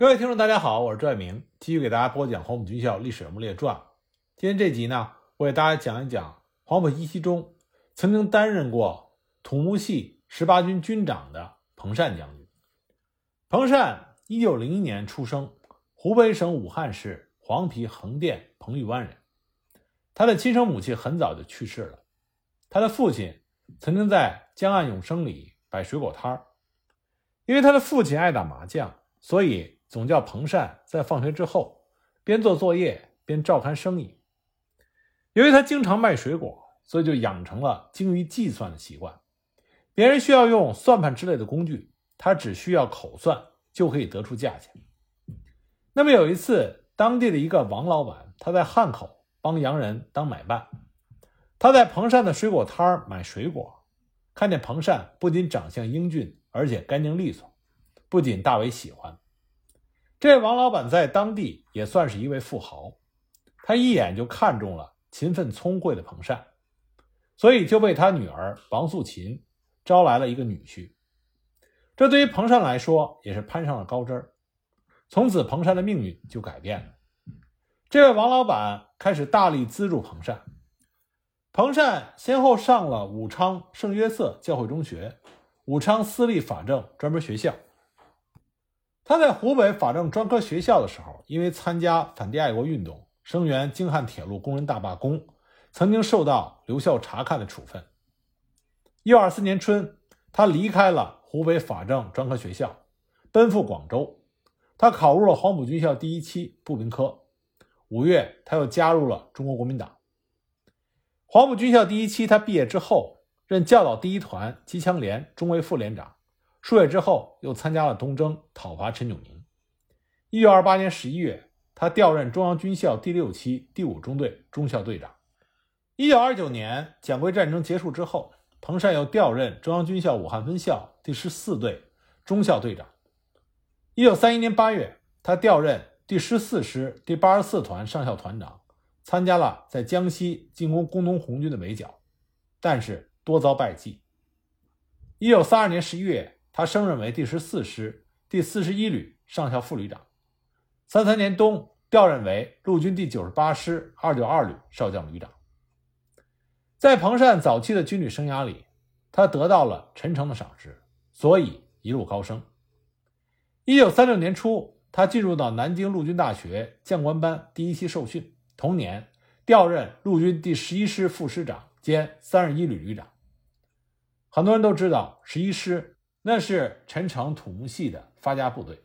各位听众，大家好，我是赵爱明，继续给大家播讲黄埔军校历史人物列传。今天这集呢，我给大家讲一讲黄埔一期中曾经担任过土木系十八军军长的彭善将军。彭善一九零一年出生，湖北省武汉市黄陂横店彭玉湾人。他的亲生母亲很早就去世了，他的父亲曾经在江岸永生里摆水果摊儿，因为他的父亲爱打麻将，所以。总叫彭善在放学之后边做作业边照看生意。由于他经常卖水果，所以就养成了精于计算的习惯。别人需要用算盘之类的工具，他只需要口算就可以得出价钱。那么有一次，当地的一个王老板，他在汉口帮洋人当买办，他在彭善的水果摊买水果，看见彭善不仅长相英俊，而且干净利索，不仅大为喜欢。这位王老板在当地也算是一位富豪，他一眼就看中了勤奋聪慧的彭善，所以就为他女儿王素琴招来了一个女婿。这对于彭善来说也是攀上了高枝儿，从此彭善的命运就改变了。这位王老板开始大力资助彭善，彭善先后上了武昌圣约瑟教会中学、武昌私立法政专门学校。他在湖北法政专科学校的时候，因为参加反帝爱国运动，声援京汉铁路工人大罢工，曾经受到留校察看的处分。一九二四年春，他离开了湖北法政专科学校，奔赴广州。他考入了黄埔军校第一期步兵科。五月，他又加入了中国国民党。黄埔军校第一期，他毕业之后任教导第一团机枪连中尉副连长。数月之后，又参加了东征，讨伐陈炯明。一九二八年十一月，他调任中央军校第六期第五中队中校队长。一九二九年，蒋桂战争结束之后，彭善又调任中央军校武汉分校第十四队中校队长。一九三一年八月，他调任第十四师第八十四团上校团长，参加了在江西进攻工农红军的围剿，但是多遭败绩。一九三二年十一月。他升任为第十四师第四十一旅上校副旅长。三三年冬，调任为陆军第九十八师二九二旅少将旅长。在彭善早期的军旅生涯里，他得到了陈诚的赏识，所以一路高升。一九三六年初，他进入到南京陆军大学将官班第一期受训，同年调任陆军第十一师副师长兼三十一旅旅长。很多人都知道十一师。那是陈诚土木系的发家部队。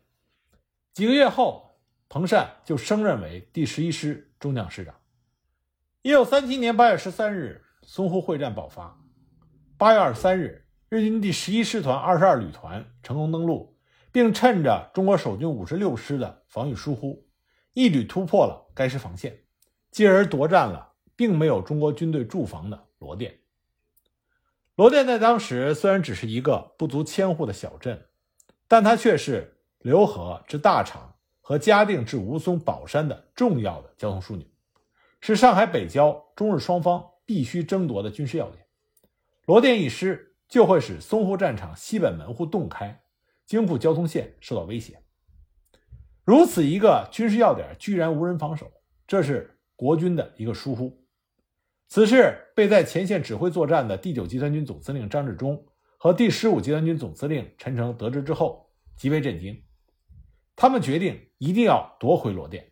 几个月后，彭善就升任为第十一师中将师长。一九三七年八月十三日，淞沪会战爆发。八月二十三日，日军第十一师团二十二旅团成功登陆，并趁着中国守军五十六师的防御疏忽，一举突破了该师防线，继而夺占了并没有中国军队驻防的罗店。罗店在当时虽然只是一个不足千户的小镇，但它却是浏河至大厂和嘉定至吴淞宝山的重要的交通枢纽，是上海北郊中日双方必须争夺的军事要点。罗店一失，就会使淞沪战场西北门户洞开，京沪交通线受到威胁。如此一个军事要点居然无人防守，这是国军的一个疏忽。此事被在前线指挥作战的第九集团军总司令张治中和第十五集团军总司令陈诚得知之后，极为震惊。他们决定一定要夺回罗店，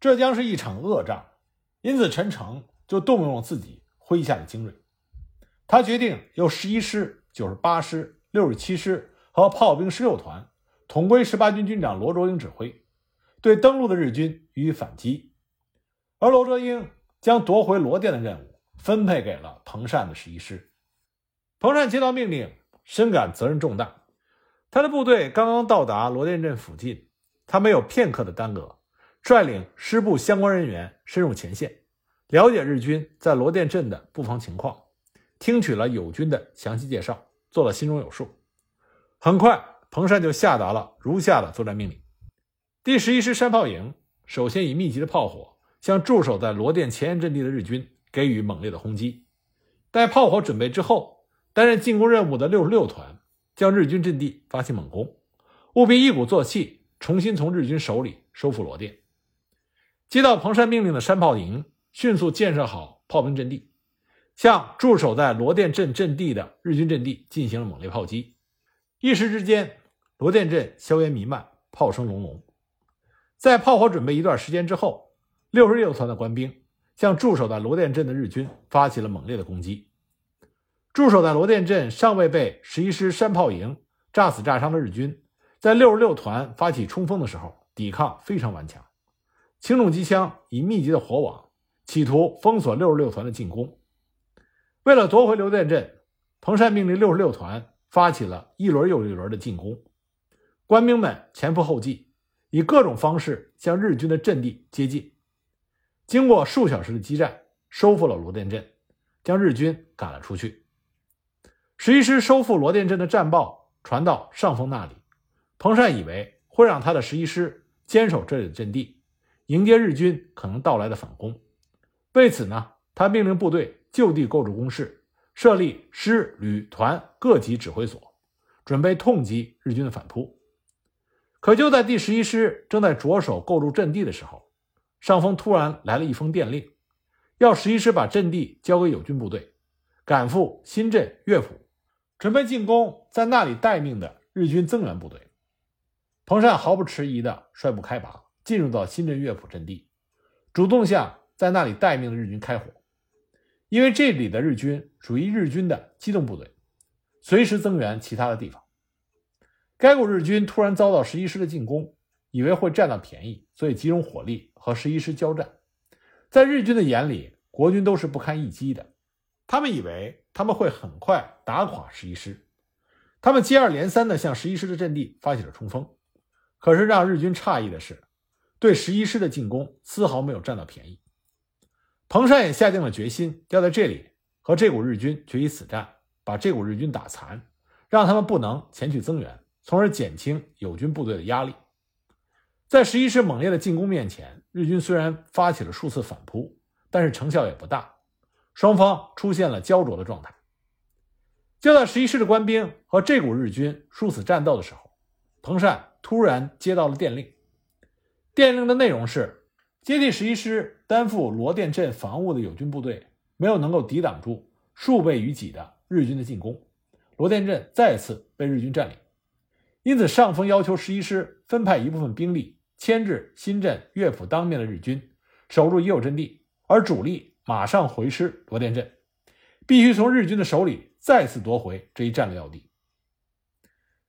这将是一场恶仗。因此，陈诚就动用了自己麾下的精锐，他决定由十一师、九十八师、六十七师和炮兵十六团统归十八军军长罗卓英指挥，对登陆的日军予以反击，而罗卓英。将夺回罗店的任务分配给了彭善的十一师。彭善接到命令，深感责任重大。他的部队刚刚到达罗店镇附近，他没有片刻的耽搁，率领师部相关人员深入前线，了解日军在罗店镇的布防情况，听取了友军的详细介绍，做了心中有数。很快，彭善就下达了如下的作战命令：第十一师山炮营首先以密集的炮火。向驻守在罗店前沿阵地的日军给予猛烈的轰击。待炮火准备之后，担任进攻任务的六十六团将日军阵地发起猛攻，务必一鼓作气，重新从日军手里收复罗店。接到彭山命令的山炮营迅速建设好炮兵阵地，向驻守在罗店镇阵地的日军阵地进行了猛烈炮击。一时之间，罗店镇硝烟弥漫，炮声隆隆。在炮火准备一段时间之后，六十六团的官兵向驻守在罗店镇的日军发起了猛烈的攻击。驻守在罗店镇尚未被十一师山炮营炸死炸伤的日军，在六十六团发起冲锋的时候，抵抗非常顽强。轻重机枪以密集的火网，企图封锁六十六团的进攻。为了夺回刘店镇，彭善命令六十六团发起了一轮又一轮的进攻。官兵们前赴后继，以各种方式向日军的阵地接近。经过数小时的激战，收复了罗店镇，将日军赶了出去。十一师收复罗店镇的战报传到上峰那里，彭善以为会让他的十一师坚守这里的阵地。迎接日军可能到来的反攻，为此呢，他命令部队就地构筑工事，设立师、旅、团各级指挥所，准备痛击日军的反扑。可就在第十一师正在着手构筑阵地的时候，上峰突然来了一封电令，要十一师把阵地交给友军部队，赶赴新镇乐府，准备进攻在那里待命的日军增援部队。彭善毫不迟疑地率部开拔。进入到新镇乐府阵地，主动向在那里待命的日军开火，因为这里的日军属于日军的机动部队，随时增援其他的地方。该股日军突然遭到十一师的进攻，以为会占到便宜，所以集中火力和十一师交战。在日军的眼里，国军都是不堪一击的，他们以为他们会很快打垮十一师，他们接二连三地向十一师的阵地发起了冲锋。可是让日军诧异的是。对十一师的进攻丝毫没有占到便宜，彭山也下定了决心，要在这里和这股日军决一死战，把这股日军打残，让他们不能前去增援，从而减轻友军部队的压力。在十一师猛烈的进攻面前，日军虽然发起了数次反扑，但是成效也不大，双方出现了焦灼的状态。就在十一师的官兵和这股日军殊死战斗的时候，彭善突然接到了电令。电令的内容是：接替十一师担负罗店镇防务的友军部队没有能够抵挡住数倍于己的日军的进攻，罗店镇再次被日军占领。因此，上峰要求十一师分派一部分兵力牵制新镇乐府当面的日军，守住已有阵地，而主力马上回师罗店镇，必须从日军的手里再次夺回这一战略要地。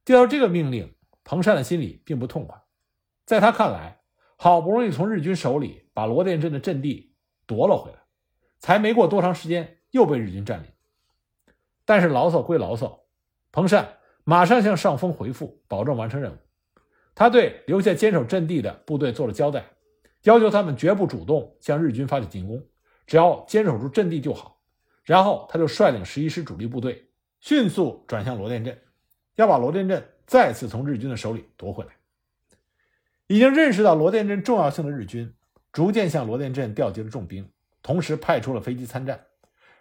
接到这个命令，彭善的心里并不痛快，在他看来。好不容易从日军手里把罗店镇的阵地夺了回来，才没过多长时间又被日军占领。但是牢骚归牢骚，彭善马上向上峰回复，保证完成任务。他对留下坚守阵地的部队做了交代，要求他们绝不主动向日军发起进攻，只要坚守住阵地就好。然后他就率领十一师主力部队迅速转向罗店镇，要把罗店镇再次从日军的手里夺回来。已经认识到罗店镇重要性的日军，逐渐向罗店镇调集了重兵，同时派出了飞机参战。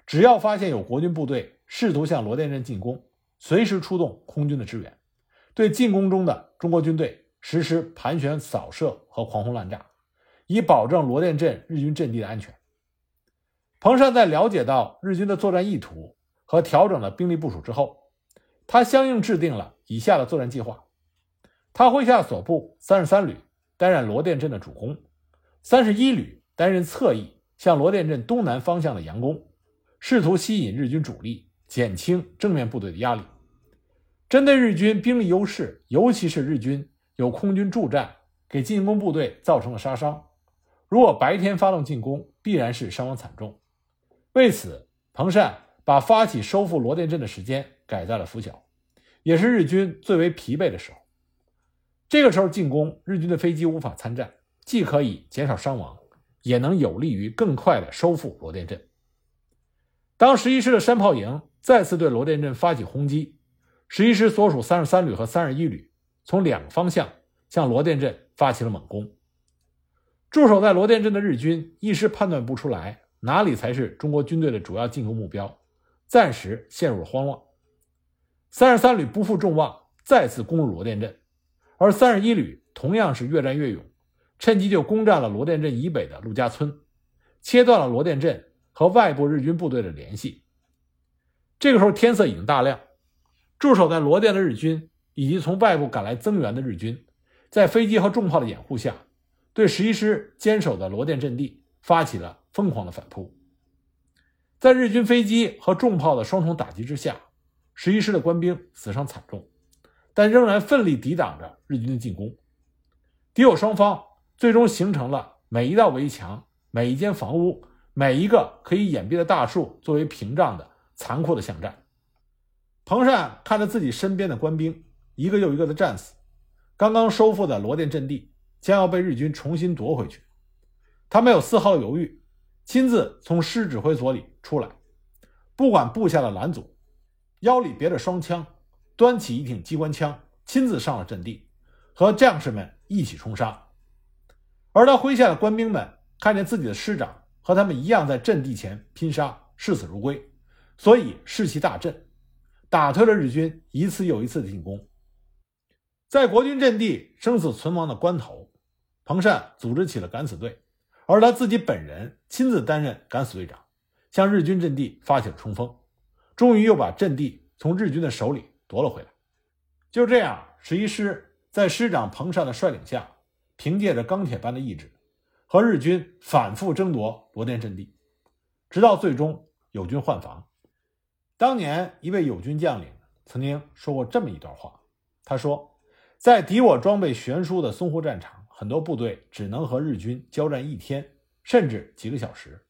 只要发现有国军部队试图向罗店镇进攻，随时出动空军的支援，对进攻中的中国军队实施盘旋扫射和狂轰滥炸，以保证罗店镇日军阵地的安全。彭善在了解到日军的作战意图和调整了兵力部署之后，他相应制定了以下的作战计划。他麾下所部三十三旅担任罗店镇的主攻，三十一旅担任侧翼，向罗店镇东南方向的佯攻，试图吸引日军主力，减轻正面部队的压力。针对日军兵力优势，尤其是日军有空军助战，给进攻部队造成了杀伤。如果白天发动进攻，必然是伤亡惨重。为此，彭善把发起收复罗店镇的时间改在了拂晓，也是日军最为疲惫的时候。这个时候进攻，日军的飞机无法参战，既可以减少伤亡，也能有利于更快的收复罗店镇。当十一师的山炮营再次对罗店镇发起轰击，十一师所属三十三旅和三十一旅从两个方向向罗店镇发起了猛攻。驻守在罗店镇的日军一时判断不出来哪里才是中国军队的主要进攻目标，暂时陷入了慌乱。三十三旅不负众望，再次攻入罗店镇。而三十一旅同样是越战越勇，趁机就攻占了罗店镇以北的陆家村，切断了罗店镇和外部日军部队的联系。这个时候天色已经大亮，驻守在罗店的日军以及从外部赶来增援的日军，在飞机和重炮的掩护下，对十一师坚守的罗店阵地发起了疯狂的反扑。在日军飞机和重炮的双重打击之下，十一师的官兵死伤惨重，但仍然奋力抵挡着日军的进攻。敌我双方最终形成了每一道围墙、每一间房屋、每一个可以掩蔽的大树作为屏障的。残酷的巷战，彭善看着自己身边的官兵一个又一个的战死，刚刚收复的罗店阵地将要被日军重新夺回去，他没有丝毫犹豫，亲自从师指挥所里出来，不管部下的拦阻，腰里别着双枪，端起一挺机关枪，亲自上了阵地，和将士们一起冲杀。而他麾下的官兵们看见自己的师长和他们一样在阵地前拼杀，视死如归。所以士气大振，打退了日军一次又一次的进攻。在国军阵地生死存亡的关头，彭善组织起了敢死队，而他自己本人亲自担任敢死队长，向日军阵地发起了冲锋，终于又把阵地从日军的手里夺了回来。就这样，十一师在师长彭善的率领下，凭借着钢铁般的意志，和日军反复争夺罗店阵地，直到最终友军换防。当年一位友军将领曾经说过这么一段话，他说：“在敌我装备悬殊的淞沪战场，很多部队只能和日军交战一天，甚至几个小时，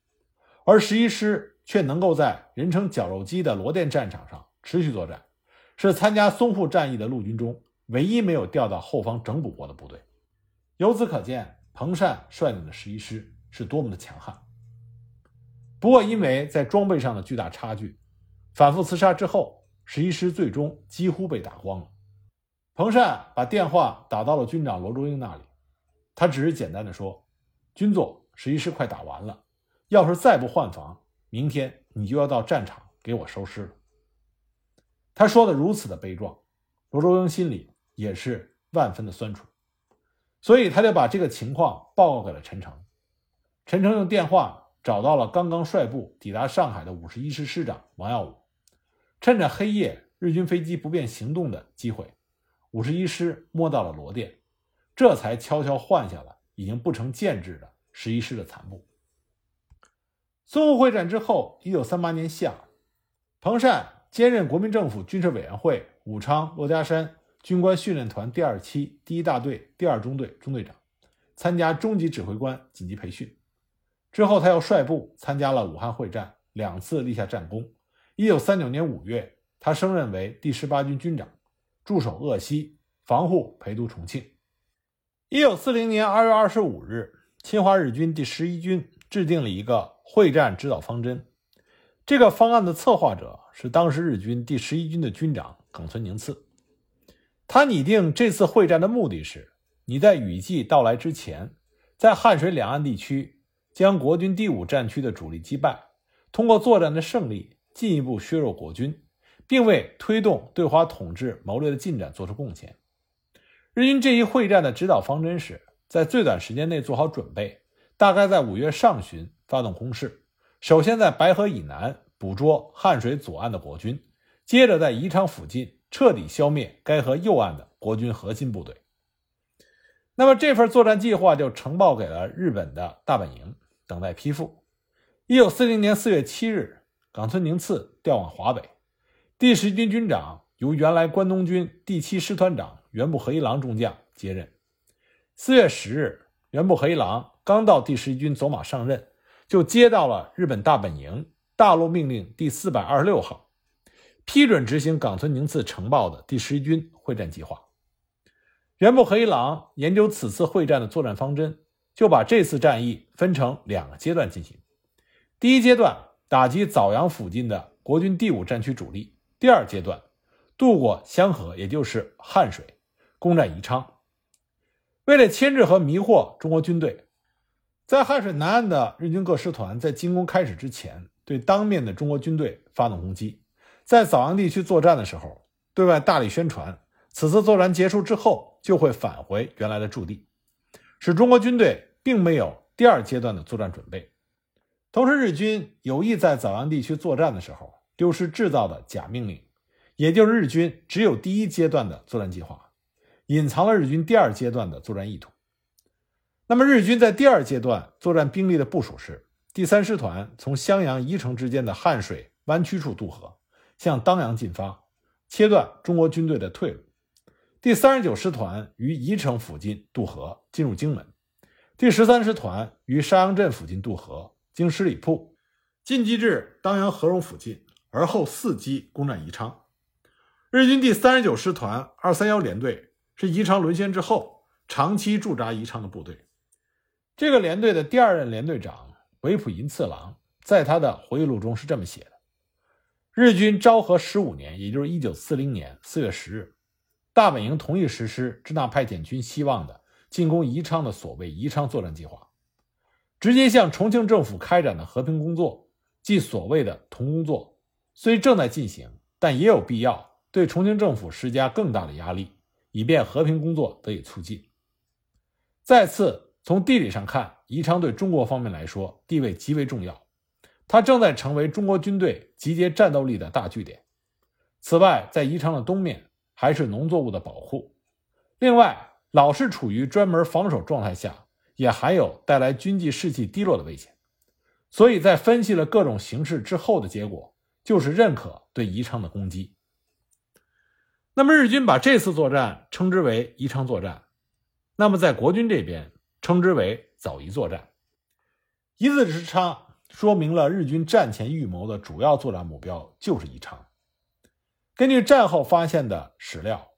而十一师却能够在人称‘绞肉机’的罗店战场上持续作战，是参加淞沪战役的陆军中唯一没有调到后方整补过的部队。由此可见，彭善率领的十一师是多么的强悍。不过，因为在装备上的巨大差距。”反复厮杀之后，十一师最终几乎被打光了。彭善把电话打到了军长罗卓英那里，他只是简单的说：“军座，十一师快打完了，要是再不换防，明天你就要到战场给我收尸了。”他说的如此的悲壮，罗卓英心里也是万分的酸楚，所以他就把这个情况报告给了陈诚。陈诚用电话找到了刚刚率部抵达上海的五十一师师长王耀武。趁着黑夜，日军飞机不便行动的机会，五十一师摸到了罗店，这才悄悄换下了已经不成建制的十一师的残部。淞沪会战之后，一九三八年夏，彭善兼任国民政府军事委员会武昌珞珈山军官训练团第二期第一大队第二中队中队长，参加中级指挥官紧急培训。之后，他又率部参加了武汉会战，两次立下战功。一九三九年五月，他升任为第十八军军长，驻守鄂西，防护陪都重庆。一九四零年二月二十五日，侵华日军第十一军制定了一个会战指导方针。这个方案的策划者是当时日军第十一军的军长冈村宁次。他拟定这次会战的目的是：你在雨季到来之前，在汉水两岸地区将国军第五战区的主力击败，通过作战的胜利。进一步削弱国军，并为推动对华统治谋略的进展做出贡献。日军这一会战的指导方针是在最短时间内做好准备，大概在五月上旬发动攻势。首先在白河以南捕捉汉水左岸的国军，接着在宜昌附近彻底消灭该河右岸的国军核心部队。那么这份作战计划就呈报给了日本的大本营，等待批复。一九四零年四月七日。冈村宁次调往华北，第十军军长由原来关东军第七师团长原部和一郎中将接任。四月十日，原部和一郎刚到第十一军走马上任，就接到了日本大本营大陆命令第四百二十六号，批准执行冈村宁次呈报的第十一军会战计划。原部和一郎研究此次会战的作战方针，就把这次战役分成两个阶段进行。第一阶段。打击枣阳附近的国军第五战区主力。第二阶段，渡过香河，也就是汉水，攻占宜昌。为了牵制和迷惑中国军队，在汉水南岸的日军各师团在进攻开始之前，对当面的中国军队发动攻击。在枣阳地区作战的时候，对外大力宣传，此次作战结束之后就会返回原来的驻地，使中国军队并没有第二阶段的作战准备。同时，日军有意在枣阳地区作战的时候，丢失制造的假命令，也就是日军只有第一阶段的作战计划，隐藏了日军第二阶段的作战意图。那么，日军在第二阶段作战兵力的部署是：第三师团从襄阳、宜城之间的汉水弯曲处渡河，向当阳进发，切断中国军队的退路；第三十九师团于宜城附近渡河，进入荆门；第十三师团于沙洋镇附近渡河，经十里铺进击至当阳合荣附近，而后伺机攻占宜昌。日军第三十九师团二三幺联队是宜昌沦陷之后长期驻扎宜昌的部队。这个连队的第二任连队长维普银次郎在他的回忆录中是这么写的：日军昭和十五年，也就是一九四零年四月十日，大本营同意实施支那派遣军希望的进攻宜昌的所谓宜昌作战计划，直接向重庆政府开展的和平工作，即所谓的同工作，虽正在进行，但也有必要对重庆政府施加更大的压力，以便和平工作得以促进。再次。从地理上看，宜昌对中国方面来说地位极为重要，它正在成为中国军队集结战斗力的大据点。此外，在宜昌的东面还是农作物的保护，另外，老是处于专门防守状态下，也还有带来军纪士气低落的危险。所以在分析了各种形势之后的结果，就是认可对宜昌的攻击。那么，日军把这次作战称之为宜昌作战，那么在国军这边。称之为枣宜作战，一字之差，说明了日军战前预谋的主要作战目标就是宜昌。根据战后发现的史料，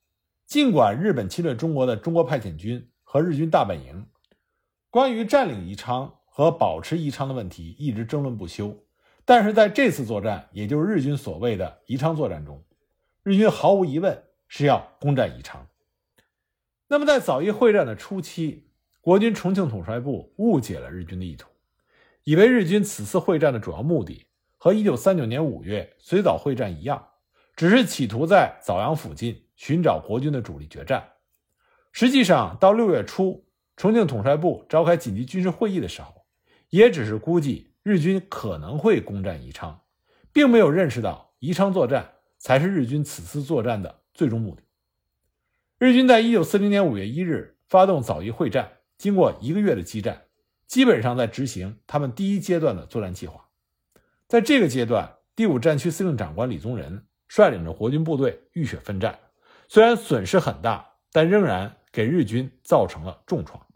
尽管日本侵略中国的中国派遣军和日军大本营关于占领宜昌和保持宜昌的问题一直争论不休，但是在这次作战，也就是日军所谓的宜昌作战中，日军毫无疑问是要攻占宜昌。那么在枣宜会战的初期。国军重庆统帅部误解了日军的意图，以为日军此次会战的主要目的和1939年5月随枣会战一样，只是企图在枣阳附近寻找国军的主力决战。实际上，到6月初，重庆统帅部召开紧急军事会议的时候，也只是估计日军可能会攻占宜昌，并没有认识到宜昌作战才是日军此次作战的最终目的。日军在1940年5月1日发动枣宜会战。经过一个月的激战，基本上在执行他们第一阶段的作战计划。在这个阶段，第五战区司令长官李宗仁率领着国军部队浴血奋战，虽然损失很大，但仍然给日军造成了重创。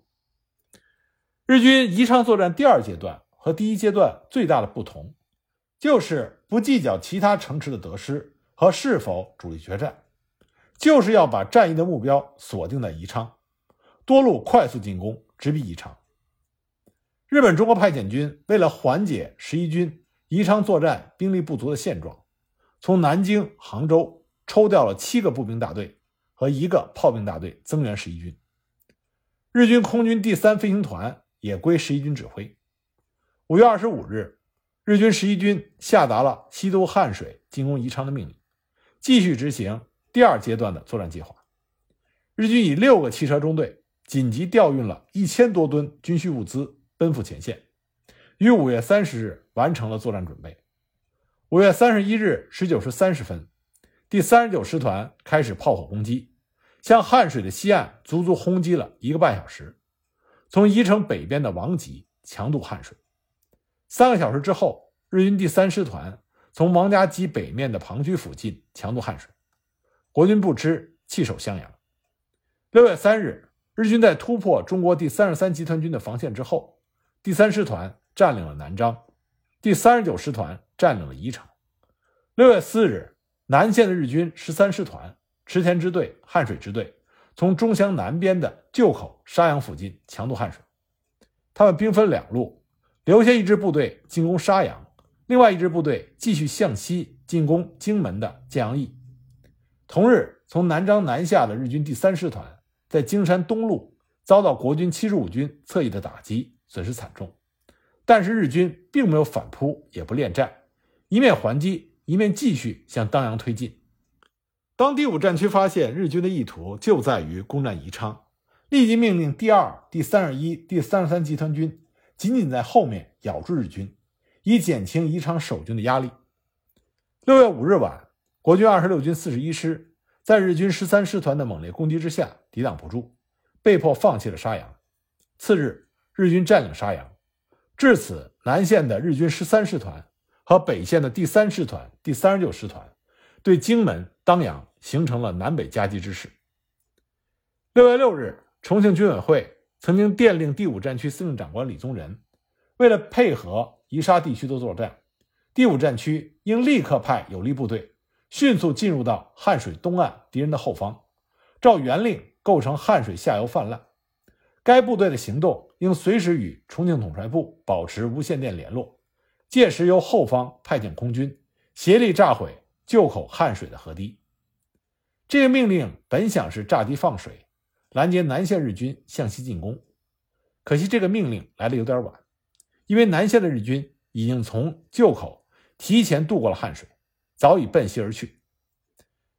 日军宜昌作战第二阶段和第一阶段最大的不同，就是不计较其他城池的得失和是否主力决战，就是要把战役的目标锁定在宜昌。多路快速进攻，直逼宜昌。日本中国派遣军为了缓解十一军宜昌作战兵力不足的现状，从南京、杭州抽调了七个步兵大队和一个炮兵大队增援十一军。日军空军第三飞行团也归十一军指挥。五月二十五日，日军十一军下达了西渡汉水进攻宜昌的命令，继续执行第二阶段的作战计划。日军以六个汽车中队。紧急调运了一千多吨军需物资，奔赴前线，于五月三十日完成了作战准备。五月三十一日十九时三十分，第三十九师团开始炮火攻击，向汉水的西岸足足轰击了一个半小时，从宜城北边的王集强渡汉水。三个小时之后，日军第三师团从王家集北面的庞区附近强渡汉水，国军不支，弃守襄阳。六月三日。日军在突破中国第三十三集团军的防线之后，第三师团占领了南漳，第三十九师团占领了宜城。六月四日，南线的日军十三师团、池田支队、汉水支队从中乡南边的旧口、沙洋附近强渡汉水。他们兵分两路，留下一支部队进攻沙洋，另外一支部队继续向西进攻荆门的建阳驿。同日，从南章南下的日军第三师团。在京山东路遭到国军七十五军侧翼的打击，损失惨重。但是日军并没有反扑，也不恋战，一面还击，一面继续向当阳推进。当第五战区发现日军的意图就在于攻占宜昌，立即命令第二、第三十一、第三十三集团军紧紧在后面咬住日军，以减轻宜昌守军的压力。六月五日晚，国军二十六军四十一师在日军十三师团的猛烈攻击之下抵挡不住，被迫放弃了沙洋。次日，日军占领沙洋，至此，南线的日军十三师团和北线的第三师团、第三十九师团对荆门、当阳形成了南北夹击之势。六月六日，重庆军委会曾经电令第五战区司令长官李宗仁，为了配合宜沙地区的作战。第五战区应立刻派有力部队迅速进入到汉水东岸敌人的后方，照原令构成汉水下游泛滥。该部队的行动应随时与重庆统帅部保持无线电联络，届时由后方派遣空军协力炸毁旧口汉水的河堤。这个命令本想是炸堤放水，拦截南线日军向西进攻，可惜这个命令来的有点晚，因为南线的日军已经从旧口。提前渡过了汉水，早已奔西而去。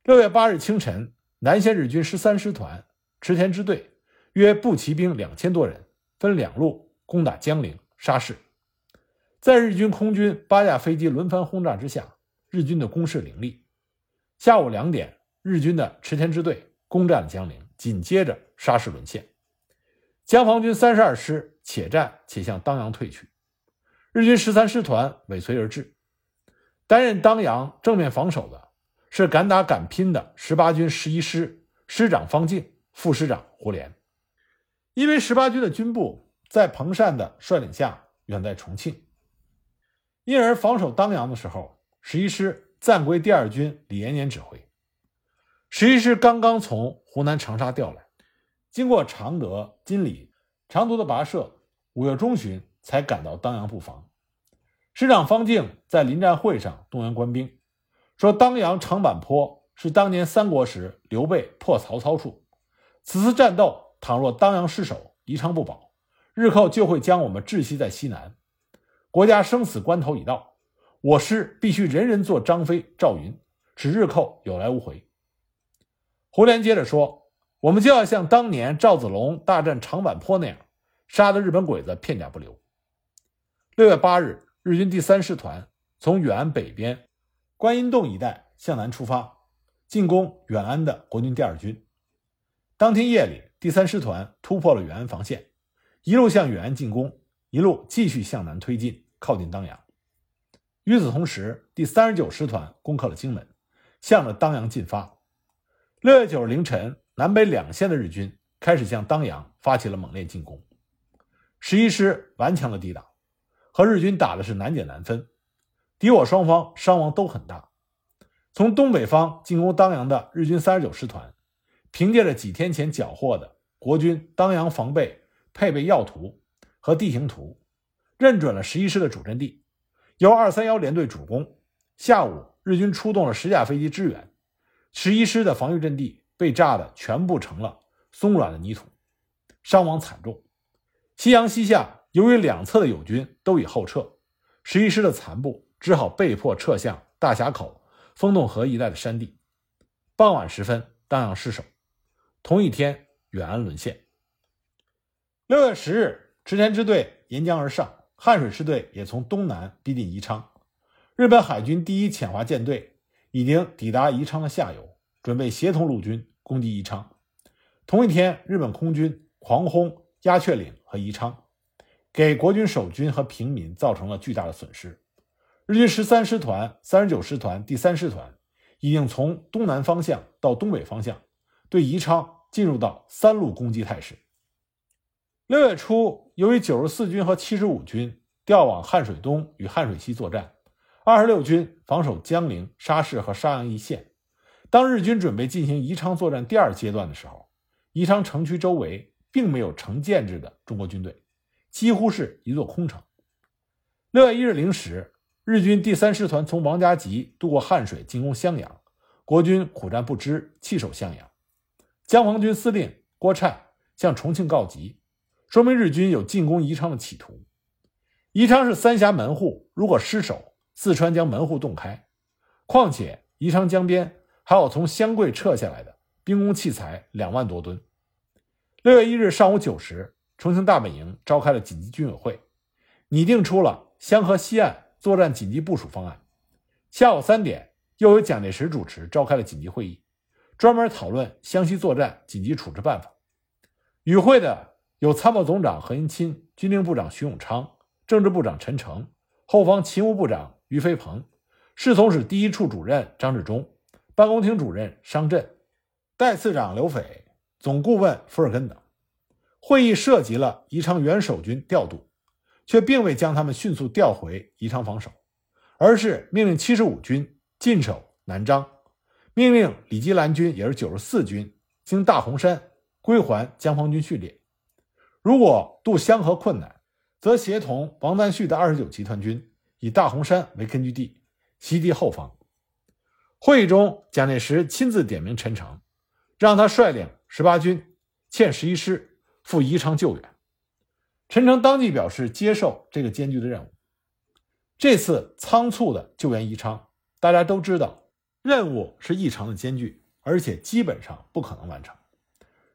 六月八日清晨，南线日军十三师团池田支队约步骑兵两千多人，分两路攻打江陵沙市。在日军空军八架飞机轮番轰炸之下，日军的攻势凌厉。下午两点，日军的池田支队攻占了江陵，紧接着沙市沦陷。江防军三十二师且战且向当阳退去，日军十三师团尾随而至。担任当阳正面防守的是敢打敢拼的十八军十一师师长方静、副师长胡琏。因为十八军的军部在彭善的率领下远在重庆，因而防守当阳的时候，十一师暂归第二军李延年指挥。十一师刚刚从湖南长沙调来，经过常德、金里、长途的跋涉，五月中旬才赶到当阳布防。师长方敬在临战会上动员官兵，说：“当阳长坂坡是当年三国时刘备破曹操处，此次战斗倘若当阳失守，宜昌不保，日寇就会将我们窒息在西南。国家生死关头已到，我师必须人人做张飞、赵云，使日寇有来无回。”胡琏接着说：“我们就要像当年赵子龙大战长坂坡那样，杀得日本鬼子片甲不留。”六月八日。日军第三师团从远安北边观音洞一带向南出发，进攻远安的国军第二军。当天夜里，第三师团突破了远安防线，一路向远安进攻，一路继续向南推进，靠近当阳。与此同时，第三十九师团攻克了荆门，向着当阳进发。六月九日凌晨，南北两线的日军开始向当阳发起了猛烈进攻，十一师顽强的抵挡。和日军打的是难解难分，敌我双方伤亡都很大。从东北方进攻当阳的日军三十九师团，凭借着几天前缴获的国军当阳防备配备要图和地形图，认准了十一师的主阵地，由二三幺联队主攻。下午，日军出动了十架飞机支援，十一师的防御阵地被炸得全部成了松软的泥土，伤亡惨重。夕阳西下。由于两侧的友军都已后撤，十一师的残部只好被迫撤向大峡口、风洞河一带的山地。傍晚时分，当阳失守。同一天，远安沦陷。六月十日，池田支队沿江而上，汉水支队也从东南逼近宜昌。日本海军第一遣华舰队已经抵达宜昌的下游，准备协同陆军攻击宜昌。同一天，日本空军狂轰鸦雀岭和宜昌。给国军守军和平民造成了巨大的损失。日军十三师团、三十九师团、第三师团已经从东南方向到东北方向，对宜昌进入到三路攻击态势。六月初，由于九十四军和七十五军调往汉水东与汉水西作战，二十六军防守江陵、沙市和沙阳一线。当日军准备进行宜昌作战第二阶段的时候，宜昌城区周围并没有成建制的中国军队。几乎是一座空城。六月一日零时，日军第三师团从王家集渡过汉水进攻襄阳，国军苦战不支，弃守襄阳。江防军司令郭忏向重庆告急，说明日军有进攻宜昌的企图。宜昌是三峡门户，如果失守，四川将门户洞开。况且宜昌江边还有从湘桂撤下来的兵工器材两万多吨。六月一日上午九时，重庆大本营召开了紧急军委会，拟定出了湘河西岸作战紧急部署方案。下午三点，又由蒋介石主持召开了紧急会议，专门讨论湘西作战紧急处置办法。与会的有参谋总长何应钦、军令部长徐永昌、政治部长陈诚、后方勤务部长于飞鹏、侍从室第一处主任张治中、办公厅主任商震、代次长刘斐、总顾问福尔根等。会议涉及了宜昌原守军调度，却并未将他们迅速调回宜昌防守，而是命令七十五军进守南漳，命令李基兰军也是九十四军经大洪山归还江防军序列。如果渡湘河困难，则协同王旦旭的二十九集团军以大洪山为根据地，袭击后方。会议中，蒋介石亲自点名陈诚，让他率领十八军欠十一师赴宜昌救援。陈诚当即表示接受这个艰巨的任务。这次仓促的救援宜昌，大家都知道，任务是异常的艰巨，而且基本上不可能完成。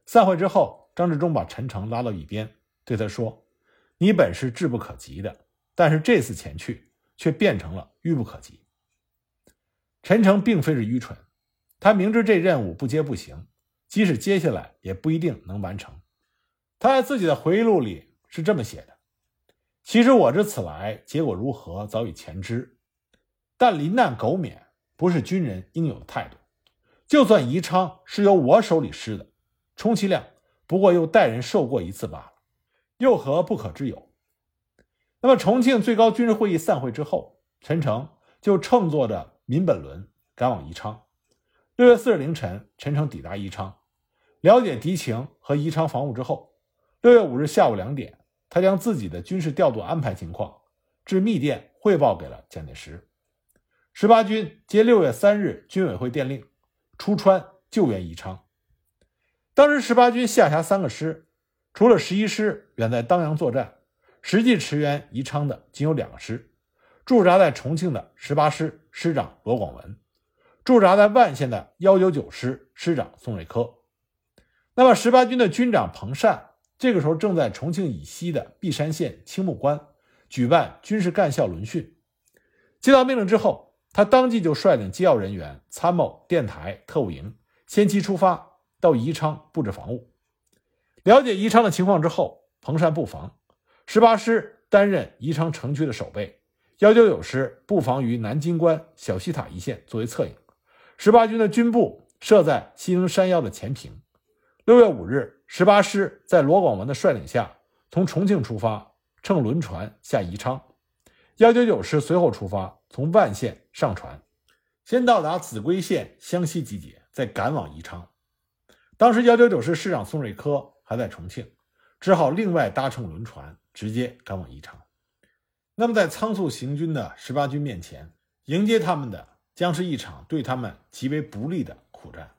散会之后，张治中把陈诚拉到一边，对他说。你本是志不可及的，但是这次前去却变成了愚不可及。陈诚并非是愚蠢，他明知这任务不接不行，即使接下来也不一定能完成。他在自己的回忆录里是这么写的：“其实我之此来，结果如何早已前知，但临难苟免不是军人应有的态度。就算宜昌是由我手里失的，充其量不过又带人受过一次罢了。”又何不可之有？那么，重庆最高军事会议散会之后，陈诚就乘坐着民本轮赶往宜昌。六月四日凌晨，陈诚抵达宜昌，了解敌情和宜昌防务之后，六月五日下午两点，他将自己的军事调度安排情况致密电汇报给了蒋介石。十八军接六月三日军委会电令，出川救援宜昌。当时，十八军下辖三个师。除了十一师远在当阳作战，实际驰援宜昌的仅有两个师：驻扎在重庆的十八师师长罗广文，驻扎在万县的幺九九师师长宋瑞珂。那么，十八军的军长彭善这个时候正在重庆以西的璧山县青木关举办军事干校轮训。接到命令之后，他当即就率领机要人员、参谋、电台、特务营先期出发到宜昌布置防务。了解宜昌的情况之后，彭善布防，十八师担任宜昌城区的守备，幺九九师布防于南京关小西塔一线作为侧应，十八军的军部设在西营山腰的前坪。六月五日，十八师在罗广文的率领下从重庆出发，乘轮船下宜昌，幺九九师随后出发，从万县上船，先到达秭归县湘西集结，再赶往宜昌。当时幺九九师师长宋瑞珂。还在重庆，只好另外搭乘轮船直接赶往宜昌。那么，在仓促行军的十八军面前，迎接他们的将是一场对他们极为不利的苦战。